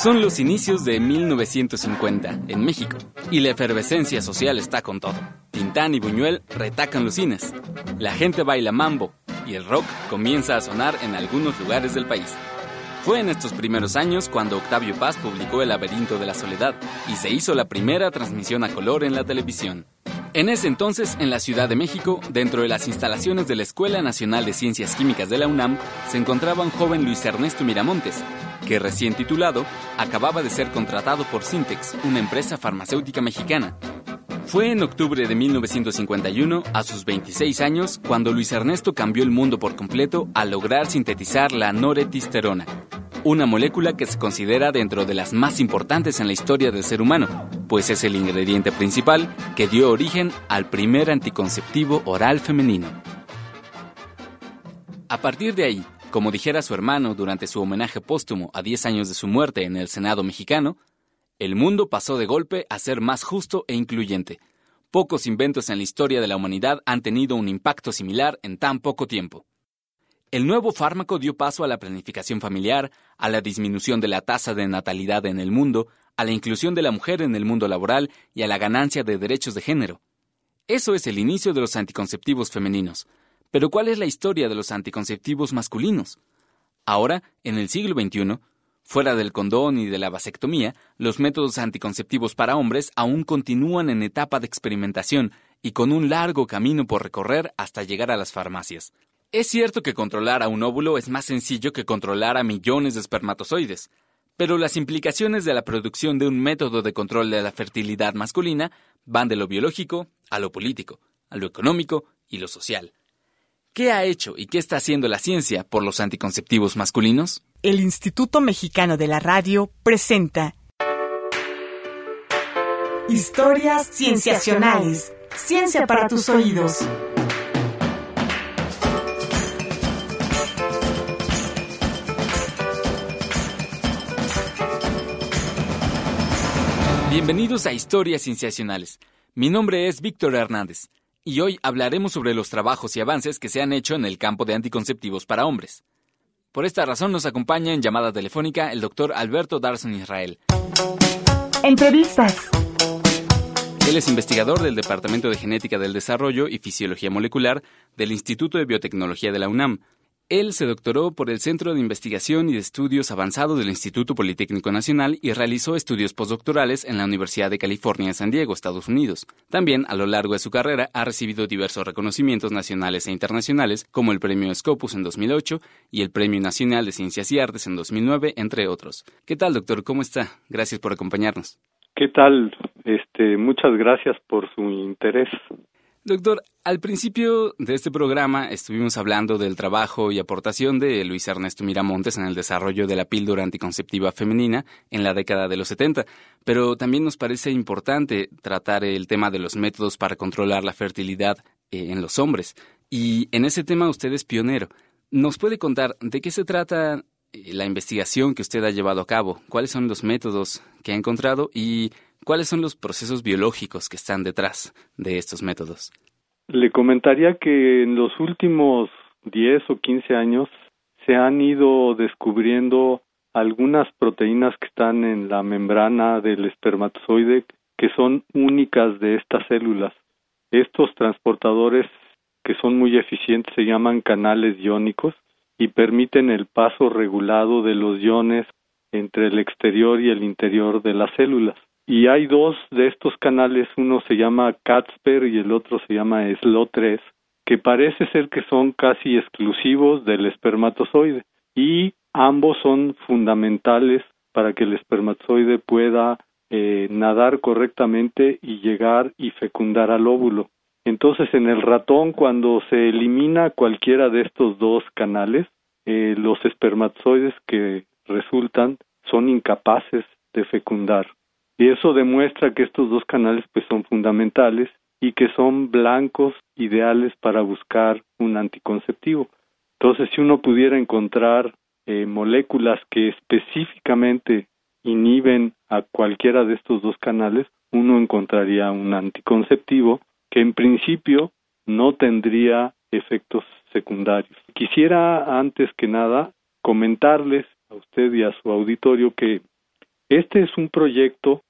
Son los inicios de 1950 en México y la efervescencia social está con todo. Tintán y Buñuel retacan los cines, la gente baila mambo y el rock comienza a sonar en algunos lugares del país. Fue en estos primeros años cuando Octavio Paz publicó El laberinto de la soledad y se hizo la primera transmisión a color en la televisión. En ese entonces, en la Ciudad de México, dentro de las instalaciones de la Escuela Nacional de Ciencias Químicas de la UNAM, se encontraba un joven Luis Ernesto Miramontes, que recién titulado, acababa de ser contratado por Syntex, una empresa farmacéutica mexicana. Fue en octubre de 1951, a sus 26 años, cuando Luis Ernesto cambió el mundo por completo al lograr sintetizar la noretisterona, una molécula que se considera dentro de las más importantes en la historia del ser humano, pues es el ingrediente principal que dio origen al primer anticonceptivo oral femenino. A partir de ahí, como dijera su hermano durante su homenaje póstumo a 10 años de su muerte en el Senado mexicano, el mundo pasó de golpe a ser más justo e incluyente. Pocos inventos en la historia de la humanidad han tenido un impacto similar en tan poco tiempo. El nuevo fármaco dio paso a la planificación familiar, a la disminución de la tasa de natalidad en el mundo, a la inclusión de la mujer en el mundo laboral y a la ganancia de derechos de género. Eso es el inicio de los anticonceptivos femeninos. Pero ¿cuál es la historia de los anticonceptivos masculinos? Ahora, en el siglo XXI, fuera del condón y de la vasectomía, los métodos anticonceptivos para hombres aún continúan en etapa de experimentación y con un largo camino por recorrer hasta llegar a las farmacias. Es cierto que controlar a un óvulo es más sencillo que controlar a millones de espermatozoides, pero las implicaciones de la producción de un método de control de la fertilidad masculina van de lo biológico a lo político, a lo económico y lo social. ¿Qué ha hecho y qué está haciendo la ciencia por los anticonceptivos masculinos? El Instituto Mexicano de la Radio presenta Historias Cienciacionales. Ciencia para tus oídos. Bienvenidos a Historias Cienciacionales. Mi nombre es Víctor Hernández y hoy hablaremos sobre los trabajos y avances que se han hecho en el campo de anticonceptivos para hombres. Por esta razón nos acompaña en llamada telefónica el doctor Alberto Darson Israel. Entrevistas. Él es investigador del Departamento de Genética del Desarrollo y Fisiología Molecular del Instituto de Biotecnología de la UNAM, él se doctoró por el Centro de Investigación y de Estudios Avanzados del Instituto Politécnico Nacional y realizó estudios postdoctorales en la Universidad de California en San Diego, Estados Unidos. También, a lo largo de su carrera, ha recibido diversos reconocimientos nacionales e internacionales, como el Premio Scopus en 2008 y el Premio Nacional de Ciencias y Artes en 2009, entre otros. ¿Qué tal, doctor? ¿Cómo está? Gracias por acompañarnos. ¿Qué tal? Este, muchas gracias por su interés. Doctor, al principio de este programa estuvimos hablando del trabajo y aportación de Luis Ernesto Miramontes en el desarrollo de la píldora anticonceptiva femenina en la década de los 70, pero también nos parece importante tratar el tema de los métodos para controlar la fertilidad eh, en los hombres. Y en ese tema usted es pionero. ¿Nos puede contar de qué se trata eh, la investigación que usted ha llevado a cabo? ¿Cuáles son los métodos que ha encontrado y ¿Cuáles son los procesos biológicos que están detrás de estos métodos? Le comentaría que en los últimos 10 o 15 años se han ido descubriendo algunas proteínas que están en la membrana del espermatozoide que son únicas de estas células. Estos transportadores que son muy eficientes se llaman canales iónicos y permiten el paso regulado de los iones entre el exterior y el interior de las células. Y hay dos de estos canales, uno se llama Catsper y el otro se llama SLO3, que parece ser que son casi exclusivos del espermatozoide y ambos son fundamentales para que el espermatozoide pueda eh, nadar correctamente y llegar y fecundar al óvulo. Entonces, en el ratón, cuando se elimina cualquiera de estos dos canales, eh, los espermatozoides que resultan son incapaces de fecundar. Y eso demuestra que estos dos canales pues son fundamentales y que son blancos ideales para buscar un anticonceptivo. Entonces, si uno pudiera encontrar eh, moléculas que específicamente inhiben a cualquiera de estos dos canales, uno encontraría un anticonceptivo que en principio no tendría efectos secundarios. Quisiera antes que nada comentarles a usted y a su auditorio que Este es un proyecto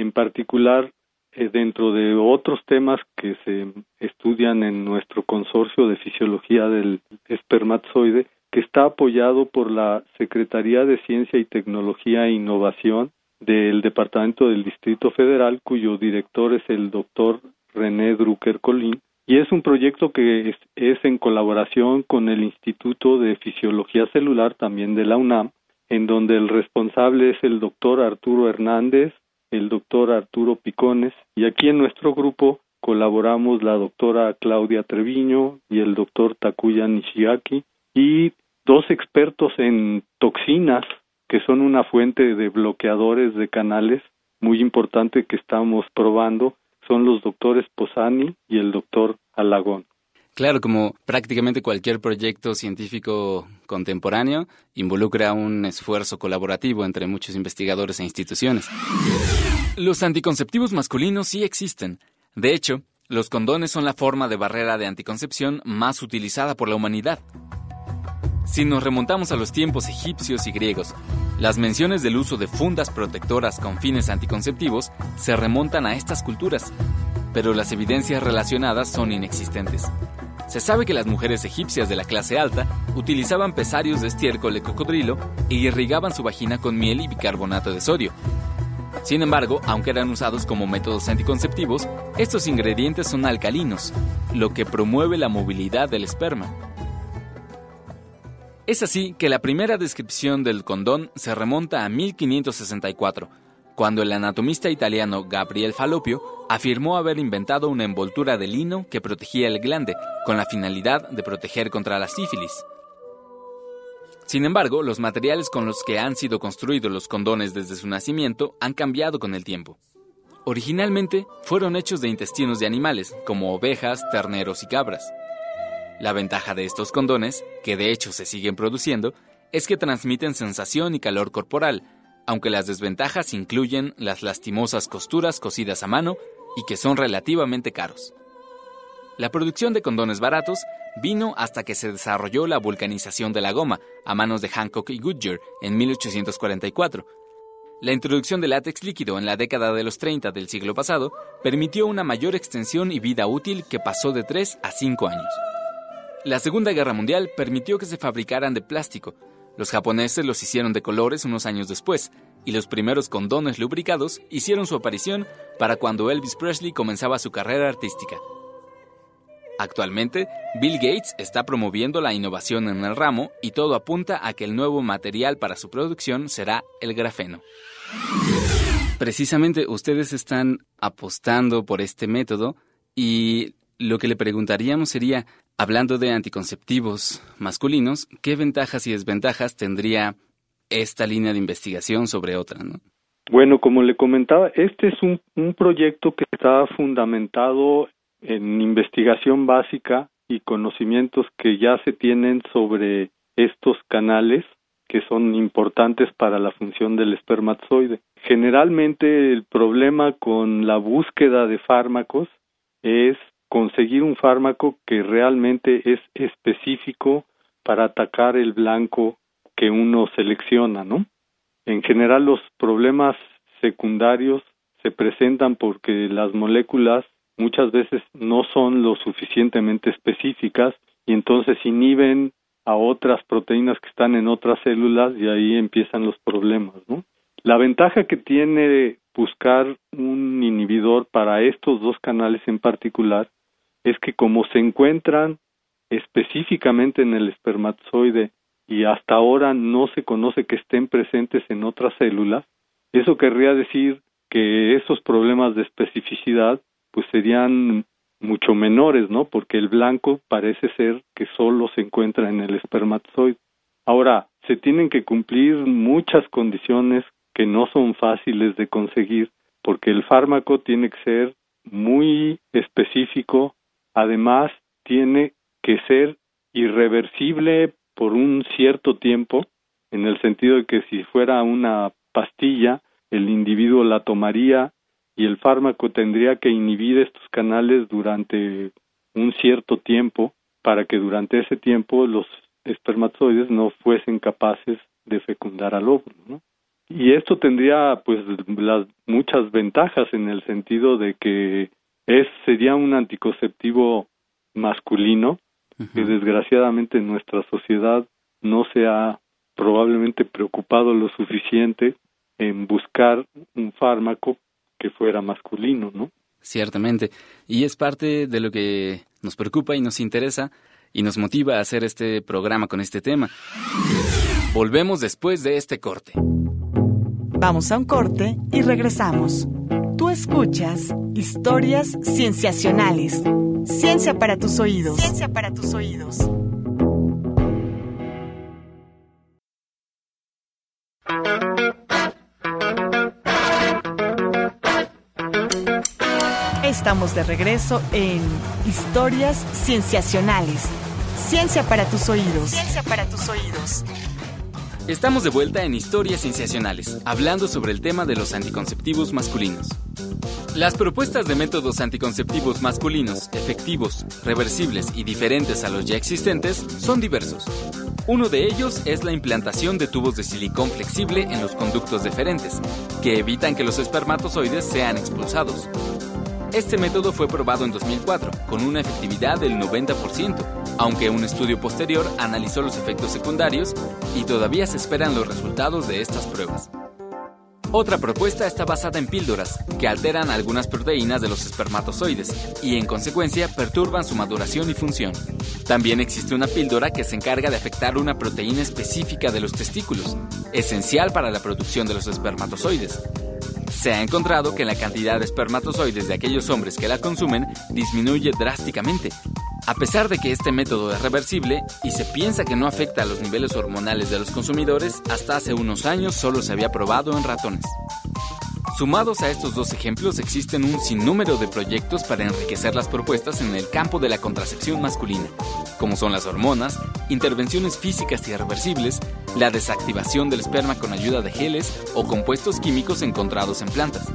en particular eh, dentro de otros temas que se estudian en nuestro consorcio de fisiología del espermatozoide, que está apoyado por la Secretaría de Ciencia y Tecnología e Innovación del Departamento del Distrito Federal, cuyo director es el doctor René Drucker Colín, y es un proyecto que es, en colaboración con el Instituto de Fisiología Celular, también de la UNAM, en donde el responsable es el doctor Arturo Hernández, el doctor Arturo Picones, y aquí en nuestro grupo colaboramos la doctora Claudia Treviño y el doctor Takuya Nishiaki, y dos expertos en toxinas, que son una fuente de bloqueadores de canales muy importante que estamos probando, son los doctores Posani y el doctor Alagón. Claro, como prácticamente cualquier proyecto científico contemporáneo, involucra un esfuerzo colaborativo entre muchos investigadores e instituciones. Los anticonceptivos masculinos sí existen. De hecho, los condones son la forma de barrera de anticoncepción más utilizada por la humanidad. Si nos remontamos a los tiempos egipcios y griegos, las menciones del uso de fundas protectoras con fines anticonceptivos se remontan a estas culturas, pero las evidencias relacionadas son inexistentes. Se sabe que las mujeres egipcias de la clase alta utilizaban pesarios de estiércol de cocodrilo e irrigaban su vagina con miel y bicarbonato de sodio. Sin embargo, aunque eran usados como métodos anticonceptivos, estos ingredientes son alcalinos, lo que promueve la movilidad del esperma. Es así que la primera descripción del condón se remonta a 1564, cuando el anatomista italiano Gabriel Falopio afirmó haber inventado una envoltura de lino que protegía el glande, con la finalidad de proteger contra la sífilis. Sin embargo, los materiales con los que han sido construidos los condones desde su nacimiento han cambiado con el tiempo. Originalmente fueron hechos de intestinos de animales, como ovejas, terneros y cabras. La ventaja de estos condones, que de hecho se siguen produciendo, es que transmiten sensación y calor corporal, aunque las desventajas incluyen las lastimosas costuras cosidas a mano y que son relativamente caros. La producción de condones baratos vino hasta que se desarrolló la vulcanización de la goma a manos de Hancock y Goodyear en 1844. La introducción del látex líquido en la década de los 30 del siglo pasado permitió una mayor extensión y vida útil que pasó de 3 a 5 años. La Segunda Guerra Mundial permitió que se fabricaran de plástico. Los japoneses los hicieron de colores unos años después, y los primeros condones lubricados hicieron su aparición para cuando Elvis Presley comenzaba su carrera artística. Actualmente, Bill Gates está promoviendo la innovación en el ramo y todo apunta a que el nuevo material para su producción será el grafeno. Precisamente ustedes están apostando por este método y lo que le preguntaríamos sería, hablando de anticonceptivos masculinos, ¿qué ventajas y desventajas tendría esta línea de investigación sobre otra? Bueno, como le comentaba, este es un, un proyecto que está fundamentado en investigación básica y conocimientos que ya se tienen sobre estos canales que son importantes para la función del espermatozoide. Generalmente el problema con la búsqueda de fármacos es conseguir un fármaco que realmente es específico para atacar el blanco que uno selecciona, ¿no? En general los problemas secundarios se presentan porque las moléculas muchas veces no son lo suficientemente específicas y entonces inhiben a otras proteínas que están en otras células y ahí empiezan los problemas, ¿no? La ventaja que tiene buscar un inhibidor para estos dos canales en particular es que como se encuentran específicamente en el espermatozoide y hasta ahora no se conoce que estén presentes en otras células, eso querría decir que esos problemas de especificidad pues serían mucho menores, ¿no? Porque el blanco parece ser que solo se encuentra en el espermatozoide. Ahora, se tienen que cumplir muchas condiciones que no son fáciles de conseguir, porque el fármaco tiene que ser muy específico, además tiene que ser irreversible por un cierto tiempo, en el sentido de que si fuera una pastilla, el individuo la tomaría y el fármaco tendría que inhibir estos canales durante un cierto tiempo para que durante ese tiempo los espermatozoides no fuesen capaces de fecundar al óvulo. Y esto tendría pues las muchas ventajas en el sentido de que es sería un anticonceptivo masculino que desgraciadamente en nuestra sociedad no se ha probablemente preocupado lo suficiente en buscar un fármaco que fuera masculino, ¿no? Ciertamente. Y es parte de lo que nos preocupa y nos interesa y nos motiva a hacer este programa con este tema. Volvemos después de este corte. Vamos a un corte y regresamos. Tú escuchas historias cienciacionales. Ciencia para tus oídos. Ciencia para tus oídos. Estamos de regreso en Historias Cienciacionales. Ciencia para tus oídos. Ciencia para tus oídos. Estamos de vuelta en Historias Cienciacionales, hablando sobre el tema de los anticonceptivos masculinos. Las propuestas de métodos anticonceptivos masculinos, efectivos, reversibles y diferentes a los ya existentes son diversos. Uno de ellos es la implantación de tubos de silicón flexible en los conductos deferentes, que evitan que los espermatozoides sean expulsados. Este método fue probado en 2004, con una efectividad del 90%, aunque un estudio posterior analizó los efectos secundarios y todavía se esperan los resultados de estas pruebas. Otra propuesta está basada en píldoras, que alteran algunas proteínas de los espermatozoides y en consecuencia perturban su maduración y función. También existe una píldora que se encarga de afectar una proteína específica de los testículos, esencial para la producción de los espermatozoides, se ha encontrado que la cantidad de espermatozoides de aquellos hombres que la consumen disminuye drásticamente. A pesar de que este método es reversible y se piensa que no afecta a los niveles hormonales de los consumidores, hasta hace unos años solo se había probado en ratones. Sumados a estos dos ejemplos, existen un sinnúmero de proyectos para enriquecer las propuestas en el campo de la contracepción masculina, como son las hormonas, intervenciones físicas irreversibles, la desactivación del esperma con ayuda de geles o compuestos químicos encontrados en plantas.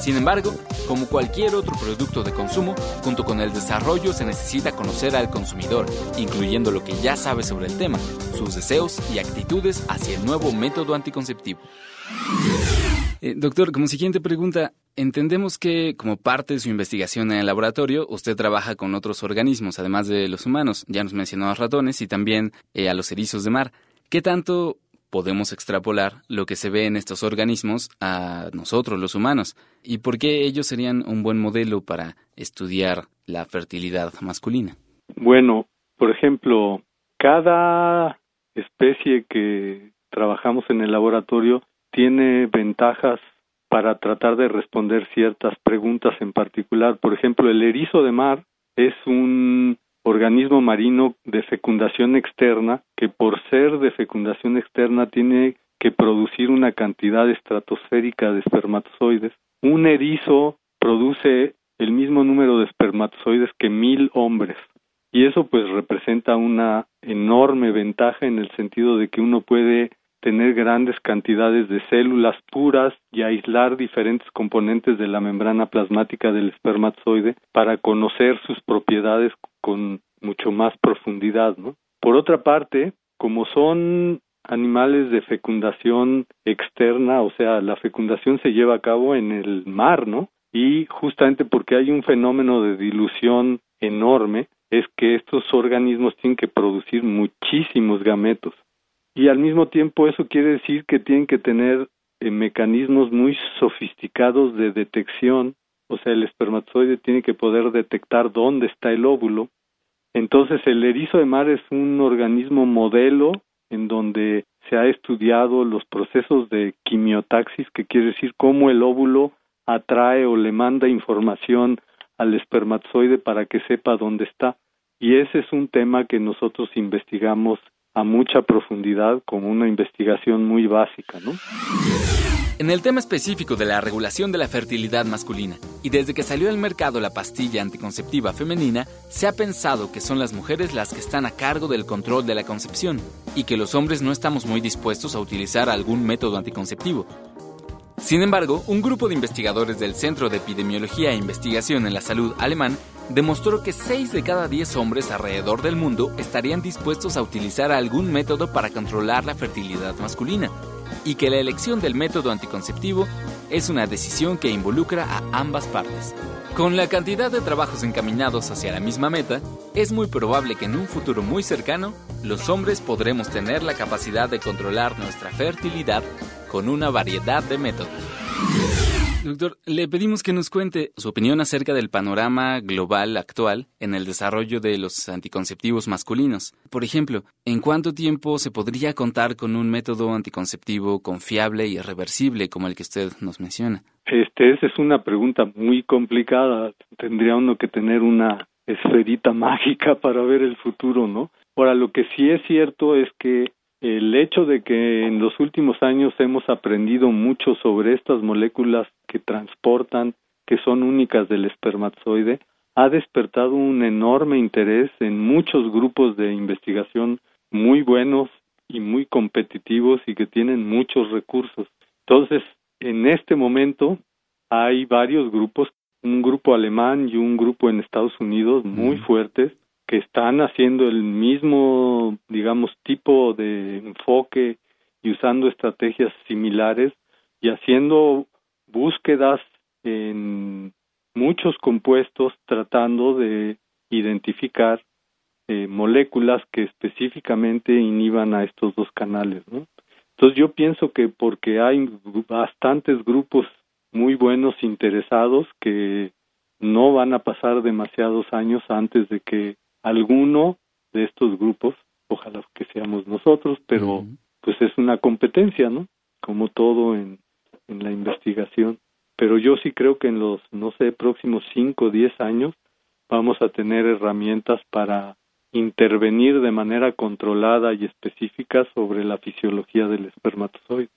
Sin embargo, como cualquier otro producto de consumo, junto con el desarrollo se necesita conocer al consumidor, incluyendo lo que ya sabe sobre el tema, sus deseos y actitudes hacia el nuevo método anticonceptivo. Eh, doctor, como siguiente pregunta, entendemos que como parte de su investigación en el laboratorio, usted trabaja con otros organismos, además de los humanos. Ya nos mencionó a los ratones y también eh, a los erizos de mar. ¿Qué tanto podemos extrapolar lo que se ve en estos organismos a nosotros, los humanos? ¿Y por qué ellos serían un buen modelo para estudiar la fertilidad masculina? Bueno, por ejemplo, cada especie que trabajamos en el laboratorio tiene ventajas para tratar de responder ciertas preguntas en particular. Por ejemplo, el erizo de mar es un organismo marino de fecundación externa que por ser de fecundación externa tiene que producir una cantidad estratosférica de espermatozoides. Un erizo produce el mismo número de espermatozoides que mil hombres y eso pues representa una enorme ventaja en el sentido de que uno puede tener grandes cantidades de células puras y aislar diferentes componentes de la membrana plasmática del espermatozoide para conocer sus propiedades con mucho más profundidad, ¿no? Por otra parte, como son animales de fecundación externa, o sea, la fecundación se lleva a cabo en el mar, ¿no? Y justamente porque hay un fenómeno de dilución enorme, es que estos organismos tienen que producir muchísimos gametos y al mismo tiempo eso quiere decir que tienen que tener eh, mecanismos muy sofisticados de detección, o sea, el espermatozoide tiene que poder detectar dónde está el óvulo. Entonces, el erizo de mar es un organismo modelo en donde se ha estudiado los procesos de quimiotaxis, que quiere decir cómo el óvulo atrae o le manda información al espermatozoide para que sepa dónde está. Y ese es un tema que nosotros investigamos a mucha profundidad como una investigación muy básica, ¿no? En el tema específico de la regulación de la fertilidad masculina, y desde que salió al mercado la pastilla anticonceptiva femenina, se ha pensado que son las mujeres las que están a cargo del control de la concepción, y que los hombres no estamos muy dispuestos a utilizar algún método anticonceptivo. Sin embargo, un grupo de investigadores del Centro de Epidemiología e Investigación en la Salud alemán demostró que 6 de cada 10 hombres alrededor del mundo estarían dispuestos a utilizar algún método para controlar la fertilidad masculina. y que la elección del método anticonceptivo es una decisión que involucra a ambas partes. Con la cantidad de trabajos encaminados hacia la misma meta, es muy probable que en un futuro muy cercano, los hombres podremos tener la capacidad de controlar nuestra fertilidad con una variedad de métodos. Doctor, le pedimos que nos cuente su opinión acerca del panorama global actual en el desarrollo de los anticonceptivos masculinos. Por ejemplo, ¿en cuánto tiempo se podría contar con un método anticonceptivo confiable y irreversible como el que usted nos menciona? Este, esa es una pregunta muy complicada. Tendría uno que tener una esferita mágica para ver el futuro, ¿no? Ahora, lo que sí es cierto es que el hecho de que en los últimos años hemos aprendido mucho sobre estas moléculas que transportan, que son únicas del espermatozoide, ha despertado un enorme interés en muchos grupos de investigación muy buenos y muy competitivos y que tienen muchos recursos. Entonces, en este momento hay varios grupos, un grupo alemán y un grupo en Estados Unidos muy fuertes, que están haciendo el mismo, digamos, tipo de enfoque y usando estrategias similares y haciendo búsquedas en muchos compuestos tratando de identificar eh, moléculas que específicamente inhiban a estos dos canales, ¿no? Entonces yo pienso que porque hay bastantes grupos muy buenos interesados que no van a pasar demasiados años antes de que alguno de estos grupos, ojalá que seamos nosotros, pero pues es una competencia, ¿no? Como todo en, en la investigación. Pero yo sí creo que en los, no sé, próximos cinco o diez años vamos a tener herramientas para intervenir de manera controlada y específica sobre la fisiología del espermatozoide.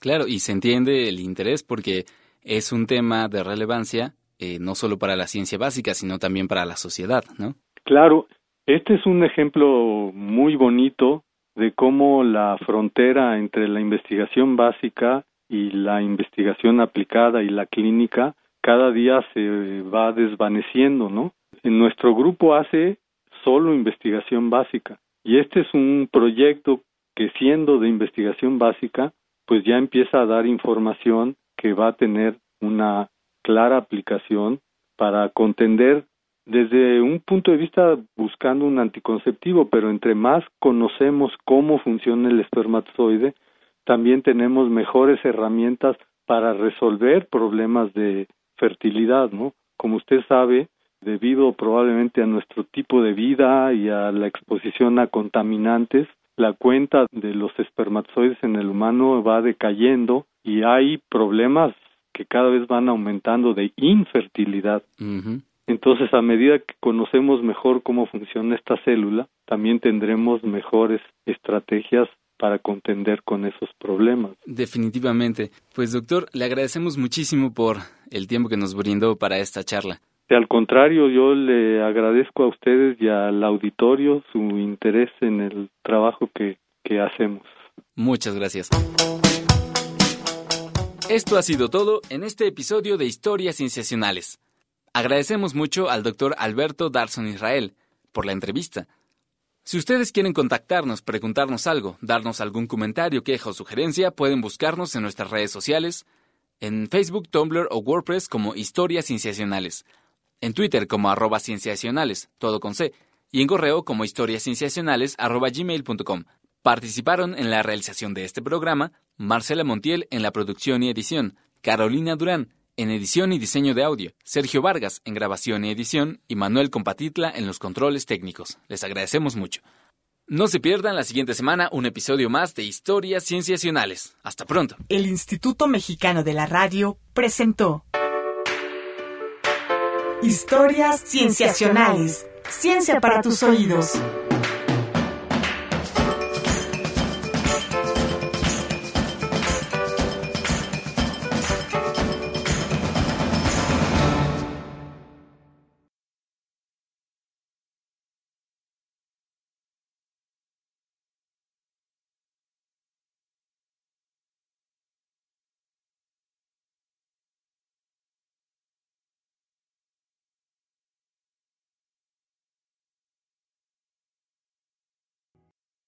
Claro, y se entiende el interés porque es un tema de relevancia eh, no solo para la ciencia básica, sino también para la sociedad, ¿no? Claro, este es un ejemplo muy bonito de cómo la frontera entre la investigación básica y la investigación aplicada y la clínica cada día se va desvaneciendo, ¿no? En nuestro grupo hace solo investigación básica y este es un proyecto que siendo de investigación básica, pues ya empieza a dar información que va a tener una clara aplicación para contender desde un punto de vista buscando un anticonceptivo, pero entre más conocemos cómo funciona el espermatozoide, también tenemos mejores herramientas para resolver problemas de fertilidad, ¿no? Como usted sabe, debido probablemente a nuestro tipo de vida y a la exposición a contaminantes, la cuenta de los espermatozoides en el humano va decayendo y hay problemas que cada vez van aumentando de infertilidad. Entonces, a medida que conocemos mejor cómo funciona esta célula, también tendremos mejores estrategias para contender con esos problemas. Definitivamente. Pues doctor, le agradecemos muchísimo por el tiempo que nos brindó para esta charla. Al contrario, yo le agradezco a ustedes y al auditorio su interés en el trabajo que, que hacemos. Muchas gracias. Esto ha sido todo en este episodio de Historias Cienciacionales. Agradecemos mucho al doctor Alberto Darson Israel por la entrevista. Si ustedes quieren contactarnos, preguntarnos algo, darnos algún comentario, queja o sugerencia, pueden buscarnos en nuestras redes sociales, en Facebook, Tumblr o WordPress como Historias Cienciacionales, en Twitter como arroba cienciacionales, todo con C, y en correo como historiascienciacionales arroba gmail.com. Participaron en la realización de este programa Marcela Montiel en la producción y edición, Carolina Durán, en edición y diseño de audio, Sergio Vargas en grabación y edición y Manuel Compatitla en los controles técnicos. Les agradecemos mucho. No se pierdan la siguiente semana un episodio más de Historias Cienciacionales. Hasta pronto. El Instituto Mexicano de la Radio presentó Historias Cienciacionales. Ciencia para tus oídos.